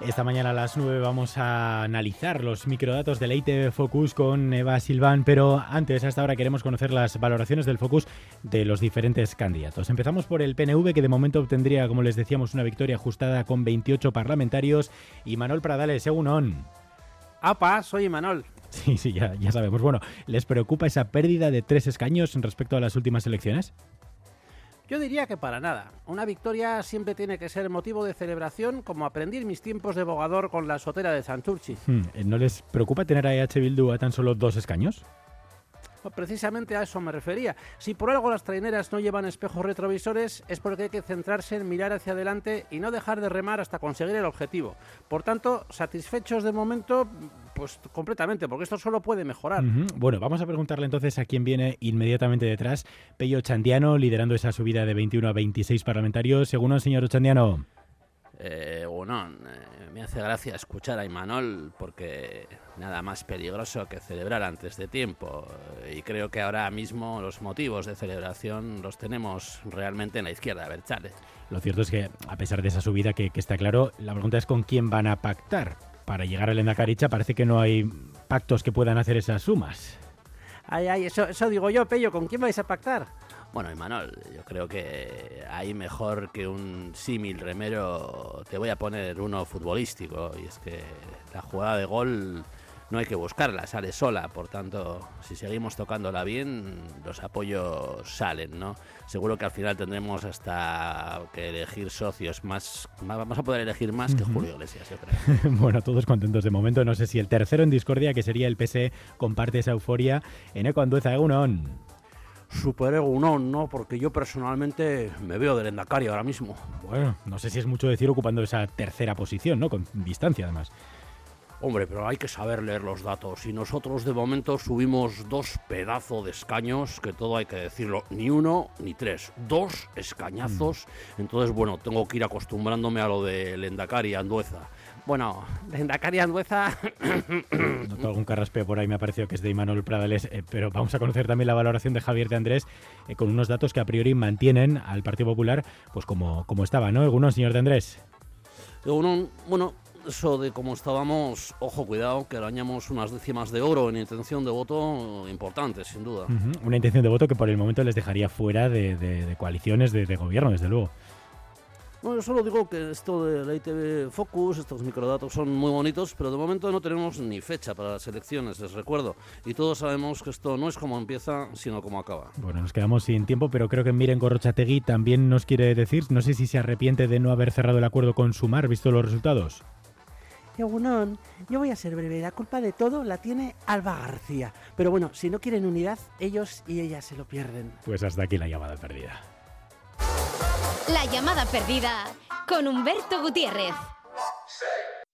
Esta mañana a las 9 vamos a analizar los microdatos del ITV Focus con Eva Silván, pero antes, hasta ahora, queremos conocer las valoraciones del Focus de los diferentes candidatos. Empezamos por el PNV, que de momento obtendría, como les decíamos, una victoria ajustada con 28 parlamentarios, y Manuel Pradales, según ON. ¡Apa! Soy Manuel. Sí, sí, ya, ya sabemos. Bueno, ¿les preocupa esa pérdida de tres escaños respecto a las últimas elecciones? Yo diría que para nada. Una victoria siempre tiene que ser motivo de celebración, como aprendí en mis tiempos de bogador con la sotera de Santurchi. Hmm, ¿No les preocupa tener a EH Bildu a tan solo dos escaños? Precisamente a eso me refería. Si por algo las traineras no llevan espejos retrovisores, es porque hay que centrarse en mirar hacia adelante y no dejar de remar hasta conseguir el objetivo. Por tanto, satisfechos de momento, pues completamente, porque esto solo puede mejorar. Bueno, vamos a preguntarle entonces a quién viene inmediatamente detrás. Pello Chandiano, liderando esa subida de 21 a 26 parlamentarios. Según el señor Chandiano. Eh, bueno, eh, me hace gracia escuchar a Imanol porque nada más peligroso que celebrar antes de tiempo. Y creo que ahora mismo los motivos de celebración los tenemos realmente en la izquierda, a ver, chale. Lo cierto es que, a pesar de esa subida que, que está claro, la pregunta es con quién van a pactar. Para llegar al Endacaricha parece que no hay pactos que puedan hacer esas sumas. Ay, ay, eso, eso digo yo, Pello, ¿con quién vais a pactar? Bueno, Imanol, yo creo que hay mejor que un símil remero. Te voy a poner uno futbolístico, y es que la jugada de gol no hay que buscarla, sale sola. Por tanto, si seguimos tocándola bien, los apoyos salen, ¿no? Seguro que al final tendremos hasta que elegir socios más. más- Vamos a poder elegir más que Julio Iglesias, yo creo. bueno, todos contentos de momento. No sé si el tercero en discordia, que sería el PSE, comparte esa euforia. Eneco Andueza, Egunon. Super egunon, ¿no? Porque yo personalmente me veo del Endacari ahora mismo. Bueno, no sé si es mucho decir ocupando esa tercera posición, ¿no? Con distancia, además. Hombre, pero hay que saber leer los datos. Y nosotros de momento subimos dos pedazos de escaños, que todo hay que decirlo, ni uno ni tres, dos escañazos. Entonces, bueno, tengo que ir acostumbrándome a lo de Lendakari Andueza. Bueno, Lendakari Andueza, Noto algún carraspeo por ahí, me ha parecido que es de Imanol Pradales, eh, pero vamos a conocer también la valoración de Javier de Andrés eh, con unos datos que a priori mantienen al Partido Popular pues como, como estaba, ¿no? ¿Alguno, señor de Andrés? bueno, eso de cómo estábamos, ojo, cuidado, que arañamos unas décimas de oro en intención de voto importante, sin duda. Una intención de voto que por el momento les dejaría fuera de, de- de coaliciones de, de gobierno, desde luego. Bueno, yo solo digo que esto de la ITV Focus, estos microdatos son muy bonitos, pero de momento no tenemos ni fecha para las elecciones, les recuerdo. Y todos sabemos que esto no es como empieza, sino como acaba. Bueno, nos quedamos sin tiempo, pero creo que Miren Gorrochategui también nos quiere decir, no sé si se arrepiente de no haber cerrado el acuerdo con Sumar, visto los resultados. Egunon, yo voy a ser breve. La culpa de todo la tiene Alba García. Pero bueno, si no quieren unidad, ellos y ellas se lo pierden. Pues hasta aquí la llamada perdida. La llamada perdida con Humberto Gutiérrez.